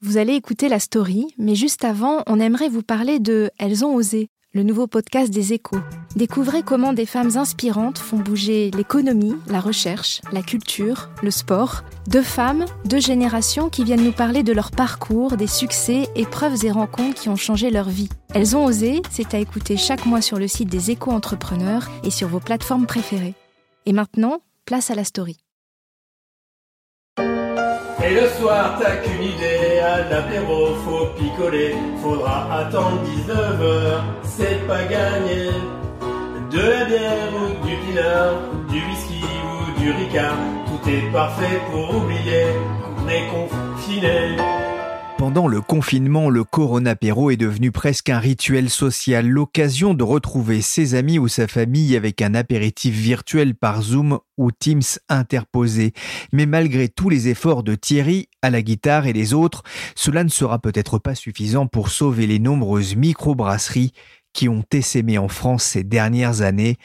Vous allez écouter la story, mais juste avant, on aimerait vous parler de Elles ont osé, le nouveau podcast des échos. Découvrez comment des femmes inspirantes font bouger l'économie, la recherche, la culture, le sport. Deux femmes, deux générations qui viennent nous parler de leur parcours, des succès, épreuves et rencontres qui ont changé leur vie. Elles ont osé, c'est à écouter chaque mois sur le site des échos entrepreneurs et sur vos plateformes préférées. Et maintenant, place à la story. Et le soir, t'as qu'une idée, à l'apéro, faut picoler. Faudra attendre 19h, c'est pas gagné. De la bière ou du pinard, du whisky ou du ricard, tout est parfait pour oublier qu'on est confiné. Pendant le confinement, le coronapéro est devenu presque un rituel social, l'occasion de retrouver ses amis ou sa famille avec un apéritif virtuel par Zoom ou Teams interposé. Mais malgré tous les efforts de Thierry à la guitare et les autres, cela ne sera peut-être pas suffisant pour sauver les nombreuses microbrasseries qui ont essaimé en France ces dernières années.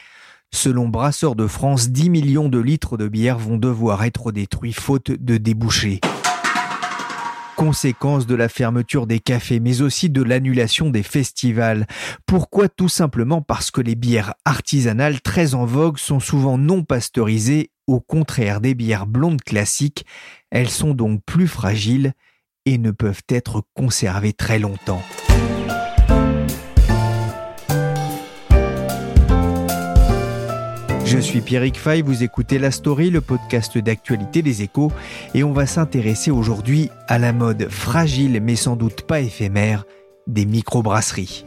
Selon Brasseurs de France, 10 millions de litres de bière vont devoir être détruits faute de débouchés conséquence de la fermeture des cafés, mais aussi de l'annulation des festivals. Pourquoi? Tout simplement parce que les bières artisanales très en vogue sont souvent non pasteurisées, au contraire des bières blondes classiques. Elles sont donc plus fragiles et ne peuvent être conservées très longtemps. Je suis Pierrick Fay, vous écoutez La Story, le podcast d'actualité des échos, et on va s'intéresser aujourd'hui à la mode fragile mais sans doute pas éphémère des microbrasseries.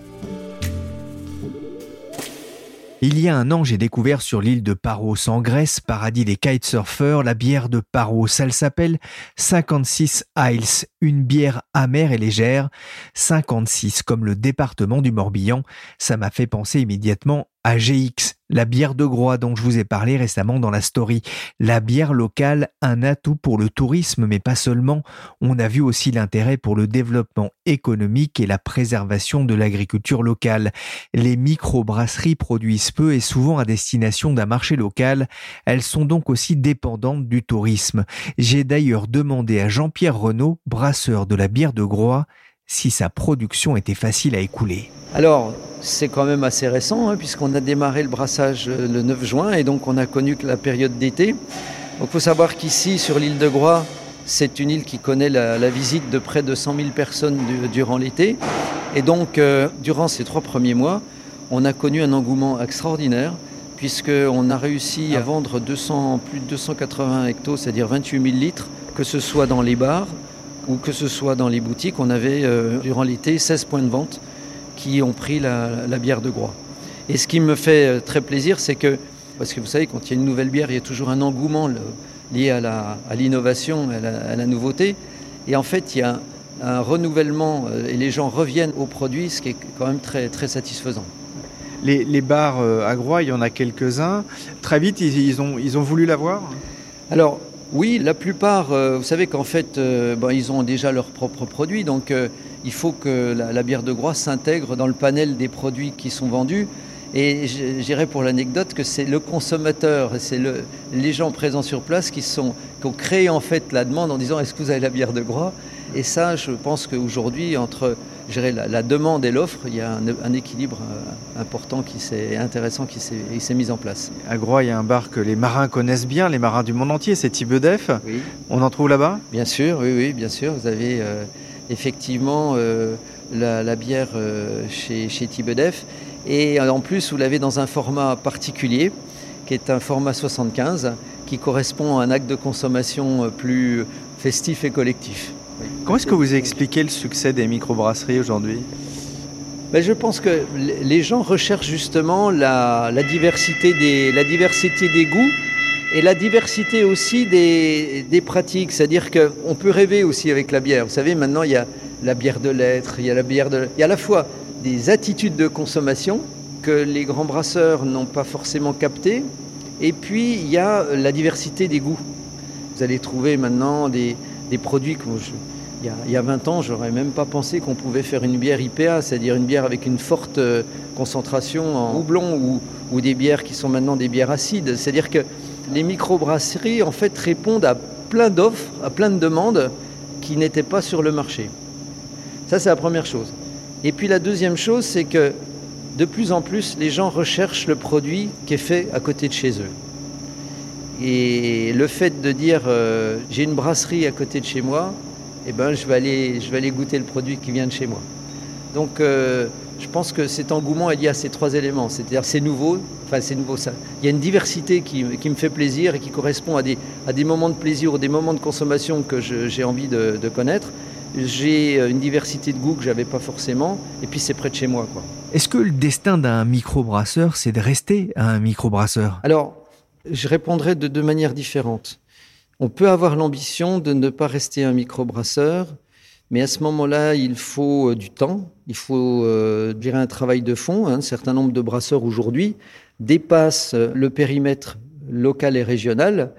Il y a un an, j'ai découvert sur l'île de Paros en Grèce, paradis des kitesurfers, la bière de Paros. Elle s'appelle 56 Isles, une bière amère et légère. 56 comme le département du Morbihan. Ça m'a fait penser immédiatement à GX, la bière de Groix dont je vous ai parlé récemment dans la story. La bière locale, un atout pour le tourisme, mais pas seulement. On a vu aussi l'intérêt pour le développement économique et la préservation de l'agriculture locale. Les micro-brasseries produisent peu et souvent à destination d'un marché local. Elles sont donc aussi dépendantes du tourisme. J'ai d'ailleurs demandé à Jean-Pierre Renaud, brasseur de la bière de Groix, si sa production était facile à écouler. Alors, c'est quand même assez récent, hein, puisqu'on a démarré le brassage euh, le 9 juin, et donc on a connu la période d'été. Il faut savoir qu'ici, sur l'île de Groix, c'est une île qui connaît la, visite de près de 100 000 personnes durant l'été. Et donc, euh, durant ces trois premiers mois, on a connu un engouement extraordinaire, puisqu'on a réussi à vendre 200, plus de 280 hectos, c'est-à-dire 28 000 litres, que ce soit dans les bars ou que ce soit dans les boutiques. On avait, euh, durant l'été, 16 points de vente qui ont pris la, bière de Groix. Et ce qui me fait euh, très plaisir, c'est que, parce que vous savez, quand il y a une nouvelle bière, il y a toujours un engouement lié à l'innovation, à, la, nouveauté. Et en fait, il y a un, renouvellement euh, et les gens reviennent aux produits, ce qui est quand même très, très satisfaisant. Les, bars euh, à Groix, il y en a quelques-uns. Très vite, ils, ont, ils ont voulu l'avoir Alors, oui, la plupart, vous savez qu'en fait, ils ont déjà leurs propres produits, donc il faut que la, la bière de Groix s'intègre dans le panel des produits qui sont vendus. Et je dirais pour l'anecdote que c'est le consommateur, c'est le, les gens présents sur place qui, sont, qui ont créé en fait la demande en disant est-ce que vous avez la bière de Groix? Et ça, je pense qu'aujourd'hui, entre la, la demande et l'offre, il y a un, un équilibre euh, important qui s'est intéressant qui s'est mis en place. À Groix, il y a un bar que les marins connaissent bien, les marins du monde entier, c'est Thibedef. Oui. On en trouve là-bas? Bien sûr, oui, oui, bien sûr. Vous avez euh, effectivement euh, la, la, bière euh, chez, chez Thibedef. Et en plus, vous l'avez dans un format particulier, qui est un format 75, qui correspond à un acte de consommation plus festif et collectif. Comment est-ce que vous expliquez le succès des microbrasseries aujourd'hui? Ben, Je pense que les gens recherchent justement la, la, diversité des, la diversité des goûts et la diversité aussi des, des pratiques. C'est-à-dire qu'on peut rêver aussi avec la bière. Vous savez, maintenant, il y a la bière de lettres, il y a la bière de... Il y a à la fois des attitudes de consommation que les grands brasseurs n'ont pas forcément captées, et puis il y a la diversité des goûts. Vous allez trouver maintenant des, des produits que il, y a, il y a 20 ans, j'aurais même pas pensé qu'on pouvait faire une bière IPA, c'est-à-dire une bière avec une forte concentration en houblon ou, ou des bières qui sont maintenant des bières acides. C'est-à-dire que les microbrasseries en fait répondent à plein d'offres, à plein de demandes qui n'étaient pas sur le marché. Ça c'est la première chose. Et puis la deuxième chose, c'est que de plus en plus, les gens recherchent le produit qui est fait à côté de chez eux. Et le fait de dire euh, j'ai une brasserie à côté de chez moi, eh ben, je, vais aller, je vais aller goûter le produit qui vient de chez moi. Donc euh, je pense que cet engouement est lié à ces trois éléments. C'est-à-dire c'est nouveau, enfin c'est nouveau ça. Il y a une diversité qui, qui, me fait plaisir et qui correspond à des, à des moments de plaisir ou des moments de consommation que j'ai envie de, de connaître j'ai une diversité de goûts que j'avais pas forcément, et puis c'est près de chez moi. Est-ce que le destin d'un microbrasseur, c'est de rester un microbrasseur? Alors, je répondrai de deux manières différentes. On peut avoir l'ambition de ne pas rester un microbrasseur, mais à ce moment-là, il faut du temps, il faut euh, un travail de fond. Un certain nombre de brasseurs aujourd'hui dépassent le périmètre local et régional,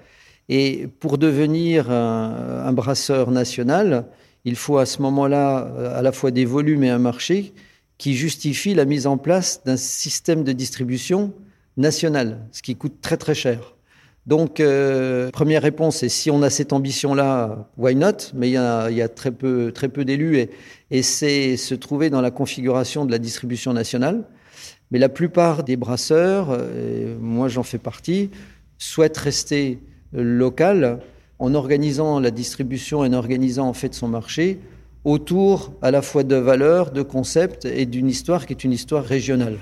et pour devenir un, un brasseur national, il faut à ce moment-là à la fois des volumes et un marché qui justifie la mise en place d'un système de distribution national, ce qui coûte très très cher. Donc, euh, première réponse, et si on a cette ambition-là, why not? Mais il y a, très peu, très peu d'élus, et, c'est se trouver dans la configuration de la distribution nationale. Mais la plupart des brasseurs, moi j'en fais partie, souhaitent rester local en organisant la distribution et en organisant en fait son marché autour à la fois de valeurs, de concepts et d'une histoire qui est une histoire régionale.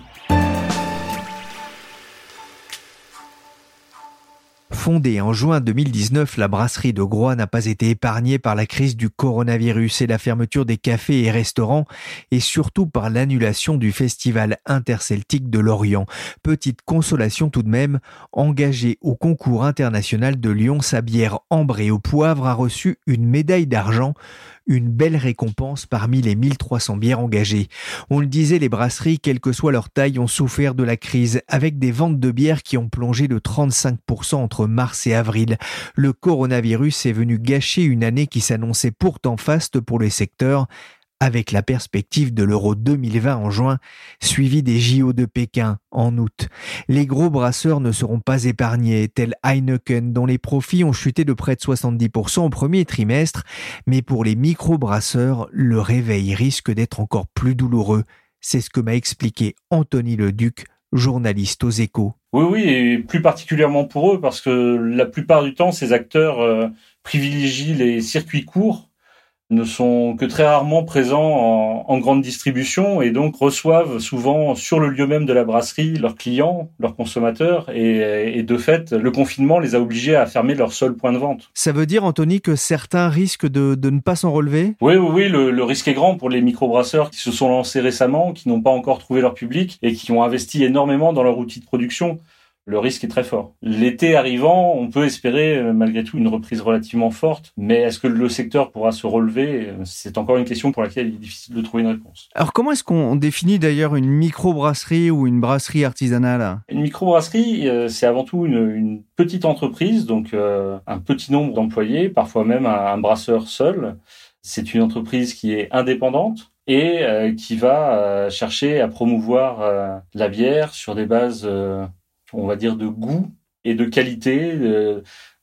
Fondée en juin 2019, la brasserie de Groix n'a pas été épargnée par la crise du coronavirus et la fermeture des cafés et restaurants, et surtout par l'annulation du festival interceltique de Lorient. Petite consolation tout de même, engagée au concours international de Lyon, sa bière ambrée au poivre a reçu une médaille d'argent, une belle récompense parmi les 1300 bières engagées. On le disait, les brasseries, quelle que soit leur taille, ont souffert de la crise, avec des ventes de bières qui ont plongé de 35% entre mars et avril. Le coronavirus est venu gâcher une année qui s'annonçait pourtant faste pour les secteurs, avec la perspective de l'Euro 2020 en juin, suivi des JO de Pékin en août. Les gros brasseurs ne seront pas épargnés, tels Heineken, dont les profits ont chuté de près de 70% au premier trimestre, mais pour les micro-brasseurs, le réveil risque d'être encore plus douloureux. C'est ce que m'a expliqué Anthony Leduc, journaliste aux échos. Oui, oui, et plus particulièrement pour eux, parce que la plupart du temps, ces acteurs euh, privilégient les circuits courts ne sont que très rarement présents en, en, grande distribution et donc reçoivent souvent sur le lieu même de la brasserie leurs clients, leurs consommateurs et, et, de fait le confinement les a obligés à fermer leur seul point de vente. Ça veut dire Anthony que certains risquent de, de ne pas s'en relever? Oui, oui, oui, le, le, risque est grand pour les microbrasseurs qui se sont lancés récemment, qui n'ont pas encore trouvé leur public et qui ont investi énormément dans leur outil de production le risque est très fort. L'été arrivant, on peut espérer malgré tout une reprise relativement forte, mais est-ce que le secteur pourra se relever? C'est encore une question pour laquelle il est difficile de trouver une réponse. Alors comment est-ce qu'on définit d'ailleurs une microbrasserie ou une brasserie artisanale? Une microbrasserie, c'est avant tout une, une, petite entreprise, donc euh, un petit nombre d'employés, parfois même un, un brasseur seul C'est une entreprise qui est indépendante et qui va chercher à promouvoir la bière sur des bases, on va dire, de goût et de qualité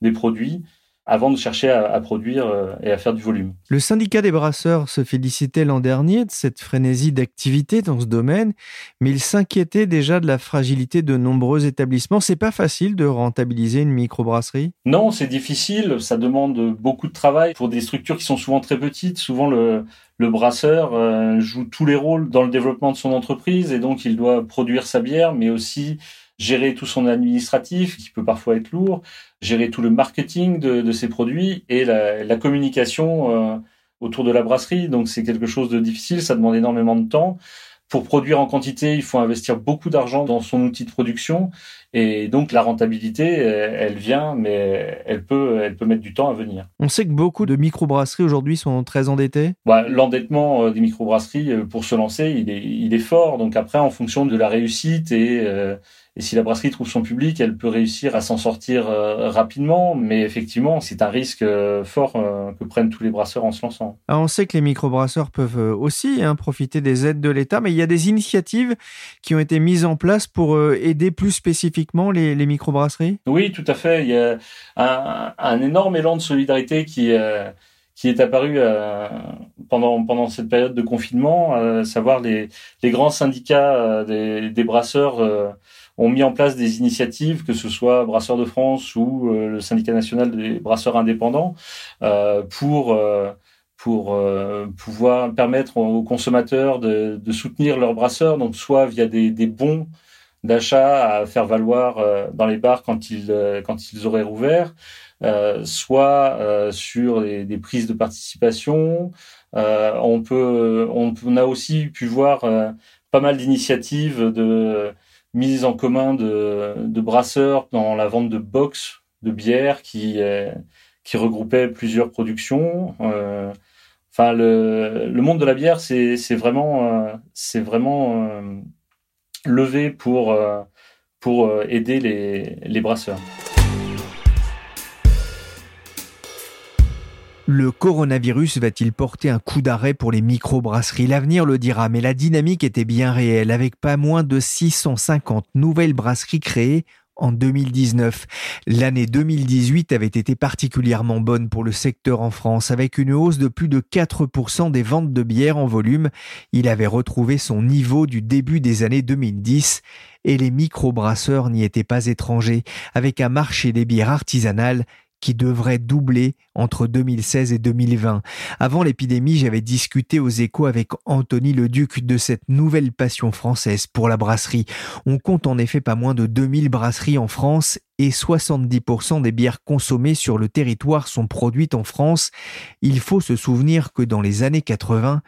des produits avant de chercher à, produire euh, et à faire du volume. Le syndicat des brasseurs se félicitait l'an dernier de cette frénésie d'activité dans ce domaine, mais il s'inquiétait déjà de la fragilité de nombreux établissements. C'est pas facile de rentabiliser une microbrasserie? Non, c'est difficile. Ça demande beaucoup de travail pour des structures qui sont souvent très petites. Souvent, le, le brasseur euh, joue tous les rôles dans le développement de son entreprise et donc il doit produire sa bière, mais aussi gérer tout son administratif qui peut parfois être lourd, gérer tout le marketing de, de ses produits et la, la communication euh, autour de la brasserie. Donc c'est quelque chose de difficile, ça demande énormément de temps. Pour produire en quantité, il faut investir beaucoup d'argent dans son outil de production et donc la rentabilité, elle vient, mais elle peut, elle peut mettre du temps à venir. On sait que beaucoup de microbrasseries aujourd'hui sont très endettées. Bah, L'endettement euh, des microbrasseries euh, pour se lancer, il est, il est fort. Donc après, en fonction de la réussite et et si la brasserie trouve son public, elle peut réussir à s'en sortir euh, rapidement. Mais effectivement, c'est un risque euh, fort euh, que prennent tous les brasseurs en se lançant. Alors on sait que les microbrasseurs peuvent aussi hein, profiter des aides de l'État, mais il y a des initiatives qui ont été mises en place pour aider plus spécifiquement les, les microbrasseries? Oui, tout à fait. Il y a un, un énorme élan de solidarité qui qui est apparu pendant pendant cette période de confinement, à savoir les les grands syndicats des, des brasseurs ont mis en place des initiatives, que ce soit Brasseurs de France ou euh, le syndicat national des brasseurs indépendants, euh, pour euh, pour pouvoir permettre aux consommateurs de, de, soutenir leurs brasseurs, donc soit via des, des bons d'achat à faire valoir dans les bars quand ils quand ils auraient rouvert, soit sur des, prises de participation. on peut on, on, a aussi pu voir pas mal d'initiatives de mise en commun de, de, brasseurs dans la vente de box de bière qui, euh, qui regroupait plusieurs productions. Euh, enfin, le, le, monde de la bière, c'est vraiment, euh, c'est vraiment euh, levé pour, pour aider les, les brasseurs. Le coronavirus va-t-il porter un coup d'arrêt pour les microbrasseries? L'avenir le dira, mais la dynamique était bien réelle, avec pas moins de 650 nouvelles brasseries créées en 2019. L'année 2018 avait été particulièrement bonne pour le secteur en France, avec une hausse de plus de 4% des ventes de bière en volume. Il avait retrouvé son niveau du début des années 2010 et les microbrasseurs n'y étaient pas étrangers, avec un marché des bières artisanales qui devrait doubler entre 2016 et 2020. Avant l'épidémie, j'avais discuté aux échos avec Anthony Leduc de cette nouvelle passion française pour la brasserie. On compte en effet pas moins de 2000 brasseries en France et 70% des bières consommées sur le territoire sont produites en France. Il faut se souvenir que dans les années 80,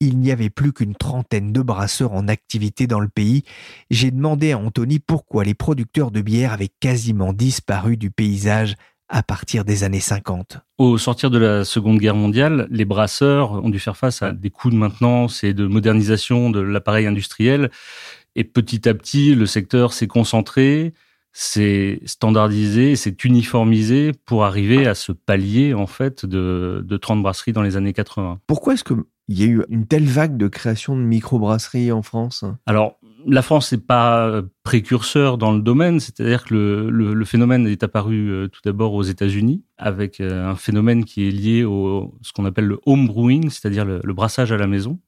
il n'y avait plus qu'une trentaine de brasseurs en activité dans le pays. J'ai demandé à Anthony pourquoi les producteurs de bière avaient quasiment disparu du paysage à partir des années 50. Au sortir de la Seconde Guerre mondiale, les brasseurs ont dû faire face à des coûts de maintenance et de modernisation de l'appareil industriel. Et petit à petit, le secteur s'est concentré, s'est standardisé, s'est uniformisé pour arriver à ce palier en fait de, de 30 brasseries dans les années 80. Pourquoi est-ce qu'il y a eu une telle vague de création de microbrasseries en France? Alors, la France n'est pas précurseur dans le domaine, c'est-à-dire que le, phénomène est apparu euh, tout d'abord aux États-Unis avec euh, un phénomène qui est lié au ce qu'on appelle le home brewing, c'est-à-dire le, brassage à la maison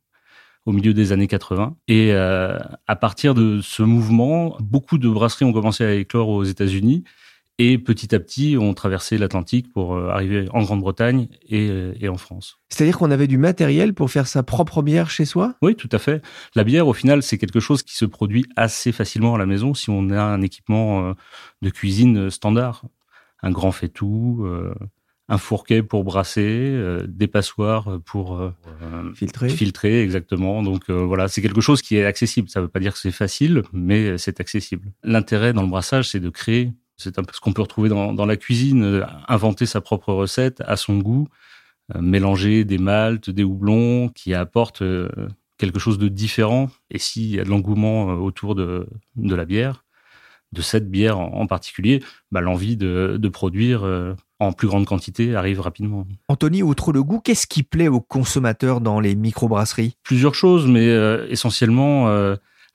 au milieu des années 80. Et euh, à partir de ce mouvement, beaucoup de brasseries ont commencé à éclore aux États-Unis et petit à petit ont traversé l'Atlantique pour euh, arriver en Grande-Bretagne euh, et, en France. C'est-à-dire qu'on avait du matériel pour faire sa propre bière chez soi? Oui, tout à fait. La bière, au final, c'est quelque chose qui se produit assez facilement à la maison si on a un équipement euh, de cuisine standard. Un grand faitout, un fourquet pour brasser, des passoires pour filtrer. Filtrer, exactement. Donc voilà, c'est quelque chose qui est accessible. Ça ne veut pas dire que c'est facile, mais c'est accessible. L'intérêt dans le brassage, c'est de créer c'est un peu ce qu'on peut retrouver dans, la cuisine, euh, inventer sa propre recette à son goût, euh, mélanger des maltes, des houblons qui apportent euh, quelque chose de différent. Et s'il y a de l'engouement autour de, la bière, de cette bière en particulier, bah, l'envie de, produire en plus grande quantité arrive rapidement. Anthony, outre le goût, qu'est-ce qui plaît aux consommateurs dans les microbrasseries? Plusieurs choses, mais essentiellement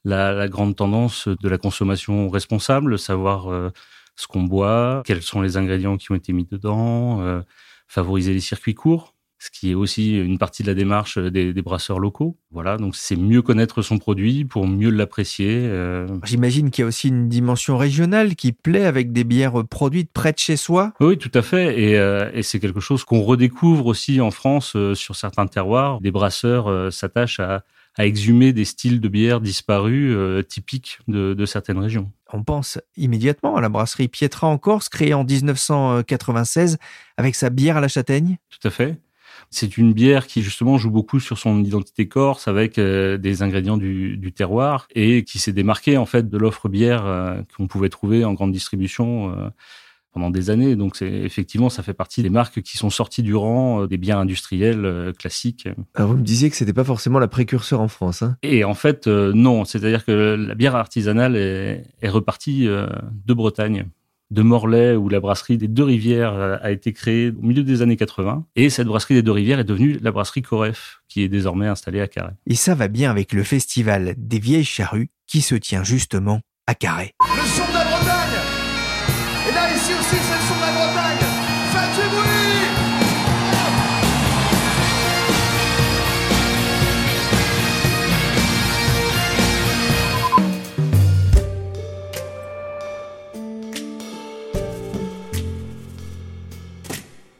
la, la, grande tendance de la consommation responsable, savoir ce qu'on boit, quels sont les ingrédients qui ont été mis dedans, euh, favoriser les circuits courts, ce qui est aussi une partie de la démarche des, brasseurs locaux. Voilà, donc c'est mieux connaître son produit pour mieux l'apprécier. Euh. J'imagine qu'il y a aussi une dimension régionale qui plaît avec des bières produites près de chez soi. Oui, tout à fait, et, euh, et c'est quelque chose qu'on redécouvre aussi en France sur certains terroirs. Des brasseurs s'attachent à à exhumer des styles de bière disparus euh, typiques de, certaines régions. On pense immédiatement à la brasserie Pietra en Corse, créée en 1996 avec sa bière à la châtaigne. Tout à fait. C'est une bière qui justement joue beaucoup sur son identité corse avec euh, des ingrédients du, terroir et qui s'est démarquée en fait de l'offre bière euh, qu'on pouvait trouver en grande distribution pendant des années. Donc c'est effectivement, ça fait partie des marques qui sont sorties du rang euh, des biens industriels euh, classiques. Alors vous me disiez que c'était pas forcément la précurseur en France. Hein Et en fait, euh, non. C'est-à-dire que la bière artisanale est, est repartie de Bretagne de Morlaix, où la brasserie des Deux Rivières a été créée au milieu des années 80. Et cette brasserie des Deux Rivières est devenue la brasserie Coref, qui est désormais installée à Carré. Et ça va bien avec le festival des Vieilles Charrues, qui se tient justement à Carré.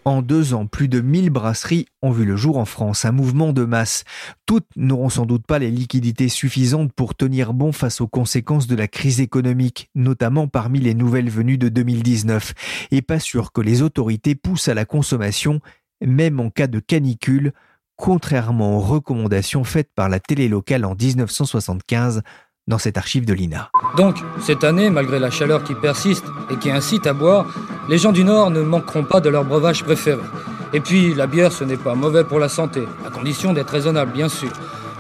En deux ans, plus de 1000 brasseries ont vu le jour en France, un mouvement de masse. Toutes n'auront sans doute pas les liquidités suffisantes pour tenir bon face aux conséquences de la crise économique, notamment parmi les nouvelles venues de 2019. Et pas sûr que les autorités poussent à la consommation, même en cas de canicule, contrairement aux recommandations faites par la télé locale en 1975 dans cette archive de l'INA. Donc, cette année, malgré la chaleur qui persiste et qui incite à boire, les gens du Nord ne manqueront pas de leur breuvage préféré. Et puis, la bière, ce n'est pas mauvais pour la santé, à condition d'être raisonnable, bien sûr.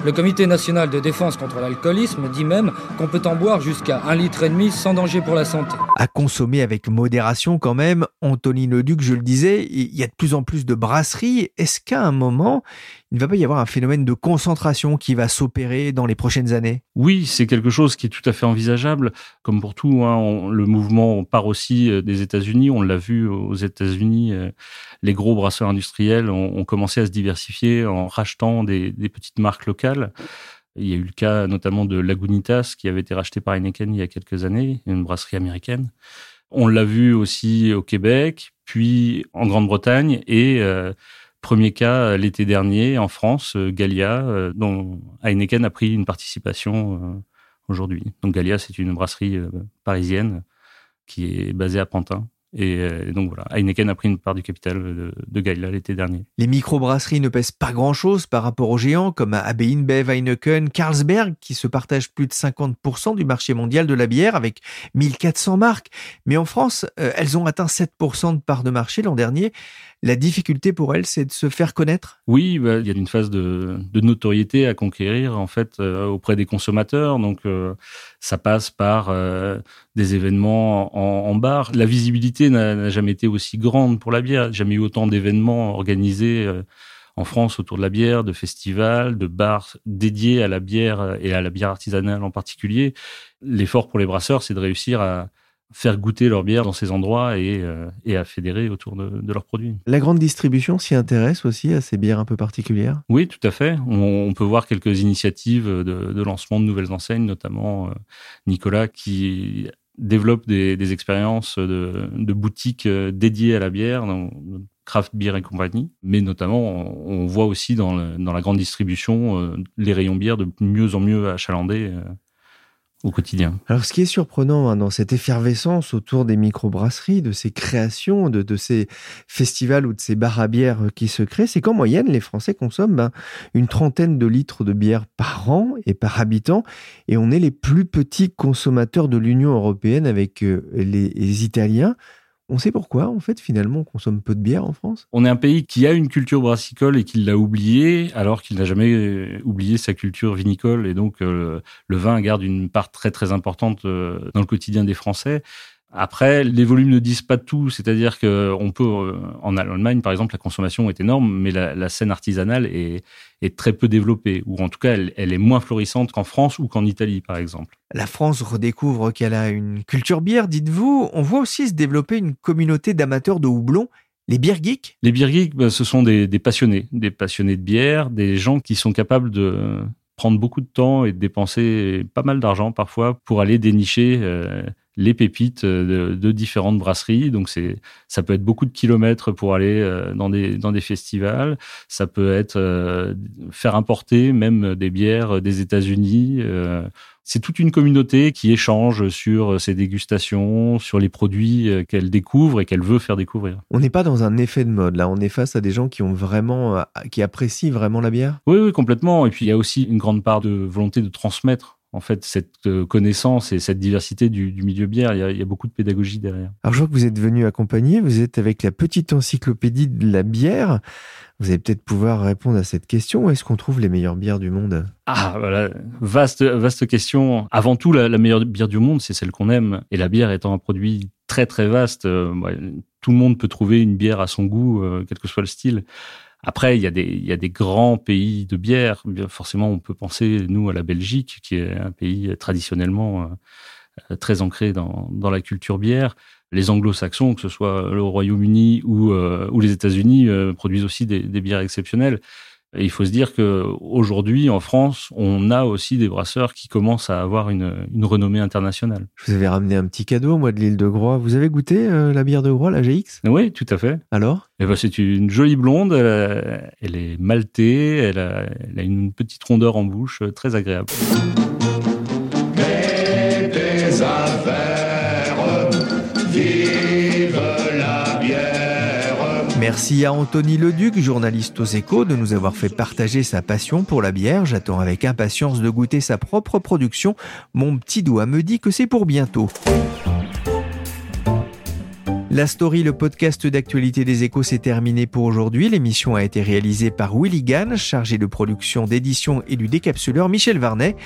Le Comité national de défense contre l'alcoolisme dit même qu'on peut en boire jusqu'à un litre et demi sans danger pour la santé. À consommer avec modération quand même. Anthony Leduc, je le disais, il y a de plus en plus de brasseries. Est-ce qu'à un moment, il ne va pas y avoir un phénomène de concentration qui va s'opérer dans les prochaines années Oui, c'est quelque chose qui est tout à fait envisageable. Comme pour tout, hein, le mouvement part aussi euh, des États-Unis. On l'a vu aux États-Unis, euh, les gros brasseurs industriels ont, commencé à se diversifier en rachetant des, petites marques locales. Il y a eu le cas notamment de Lagunitas qui avait été racheté par Heineken il y a quelques années, une brasserie américaine. On l'a vu aussi au Québec, puis en Grande-Bretagne et euh, Premier cas euh, l'été dernier en France, euh, Gallia, euh, dont Heineken a pris une participation aujourd'hui. Donc Gallia, c'est une brasserie parisienne qui est basée à Pantin et, donc voilà, Heineken a pris une part du capital de, de Gaïla l'été dernier. Les microbrasseries ne pèsent pas grand-chose par rapport aux géants comme AB InBev, Heineken, Carlsberg qui se partagent plus de 50% du marché mondial de la bière avec 1400 marques. Mais en France, elles ont atteint 7% de part de marché l'an dernier. La difficulté pour elles, c'est de se faire connaître? Oui, bah, il y a une phase de, notoriété à conquérir en fait euh, auprès des consommateurs. Donc euh, ça passe par des événements en, en bar. La visibilité n'a jamais été aussi grande pour la bière. Jamais eu autant d'événements organisés euh, en France autour de la bière, de festivals, de bars dédiés à la bière et à la bière artisanale en particulier. L'effort pour les brasseurs, c'est de réussir à faire goûter leur bière dans ces endroits et, euh, à fédérer autour de, leurs produits. La grande distribution s'y intéresse aussi à ces bières un peu particulières? Oui, tout à fait. On, peut voir quelques initiatives de, lancement de nouvelles enseignes, notamment euh, Nicolas qui développe des, expériences de, boutiques euh, dédiées à la bière, dans craft beer et compagnie. Mais notamment, on, voit aussi dans, la grande distribution euh, les rayons bière de mieux en mieux achalandés. Euh, au quotidien. Alors, ce qui est surprenant hein, dans cette effervescence autour des microbrasseries, de ces créations, de, ces festivals ou de ces bars à bière qui se créent, c'est qu'en moyenne, les Français consomment ben, une trentaine de litres de bière par an et par habitant, et on est les plus petits consommateurs de l'Union européenne avec euh, les, Italiens. On sait pourquoi, en fait, finalement, on consomme peu de bière en France On est un pays qui a une culture brassicole et qui l'a oubliée, alors qu'il n'a jamais oublié sa culture vinicole. Et donc, euh, le vin garde une part très, très importante euh, dans le quotidien des Français. Après, les volumes ne disent pas tout, c'est-à-dire que on peut, euh, en Allemagne par exemple, la consommation est énorme, mais la, scène artisanale est, très peu développée, ou en tout cas, elle, elle est moins florissante qu'en France ou qu'en Italie par exemple. La France redécouvre qu'elle a une culture bière, dites-vous. On voit aussi se développer une communauté d'amateurs de houblon. Les beer geeks Les beer geeks, ben, ce sont des, passionnés, des passionnés de bière, des gens qui sont capables de prendre beaucoup de temps et de dépenser pas mal d'argent parfois pour aller dénicher euh, les pépites euh, de, différentes brasseries. Donc c'est, ça peut être beaucoup de kilomètres pour aller euh, dans des dans des festivals. Ça peut être euh, faire importer même des bières des États-Unis. c'est toute une communauté qui échange sur ses dégustations, sur les produits qu'elle découvre et qu'elle veut faire découvrir. On n'est pas dans un effet de mode là. On est face à des gens qui ont vraiment, qui apprécient vraiment la bière? Oui, oui, complètement. Et puis il y a aussi une grande part de volonté de transmettre en fait cette euh, connaissance et cette diversité du, milieu bière. Il y, a, beaucoup de pédagogie derrière. Alors je vois que vous êtes venu accompagner, vous êtes avec la petite encyclopédie de la bière. Vous allez peut-être pouvoir répondre à cette question. Où est-ce qu'on trouve les meilleures bières du monde? Ah voilà, vaste vaste question. Avant tout, la, meilleure bière du monde, c'est celle qu'on aime. Et la bière étant un produit très très vaste, euh, tout le monde peut trouver une bière à son goût, euh, quel que soit le style. Après, il y, a des, il y a des grands pays de bière. Forcément, on peut penser, nous, à la Belgique, qui est un pays traditionnellement euh, très ancré dans, dans la culture bière. Les anglo-saxons, que ce soit le Royaume-Uni ou, euh, ou les États-Unis, euh, produisent aussi des, des bières exceptionnelles. Et il faut se dire qu'aujourd'hui, en France, on a aussi des brasseurs qui commencent à avoir une, une, renommée internationale. Je vous avais ramené un petit cadeau, moi, de l'île de Groix. Vous avez goûté euh, la bière de Groix, la GX Oui, tout à fait. Alors? Eh ben, C'est une jolie blonde, elle, est maltée, elle a, elle a, une petite rondeur en bouche, euh, très agréable. Merci à Anthony Leduc, journaliste aux échos, de nous avoir fait partager sa passion pour la bière. J'attends avec impatience de goûter sa propre production. Mon petit doigt me dit que c'est pour bientôt. La story, le podcast d'actualité des échos, s'est terminé pour aujourd'hui. L'émission a été réalisée par Willy Gann, chargé de production, d'édition et du décapsuleur Michel Varnet.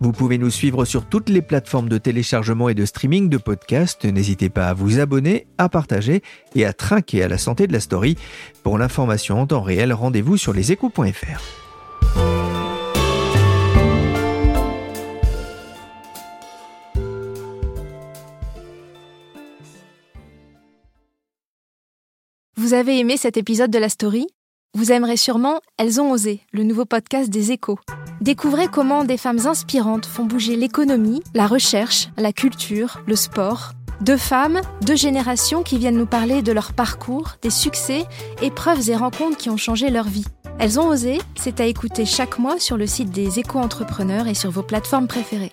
Vous pouvez nous suivre sur toutes les plateformes de téléchargement et de streaming de podcasts. N'hésitez pas à vous abonner, à partager et à trinquer à la santé de la story. Pour l'information en temps réel, rendez-vous sur leséchos.fr. Vous avez aimé cet épisode de la story? Vous aimerez sûrement Elles ont osé, le nouveau podcast des échos. Découvrez comment des femmes inspirantes font bouger l'économie, la recherche, la culture, le sport. Deux femmes, deux générations qui viennent nous parler de leur parcours, des succès, épreuves et rencontres qui ont changé leur vie. Elles ont osé, c'est à écouter chaque mois sur le site des échos entrepreneurs et sur vos plateformes préférées.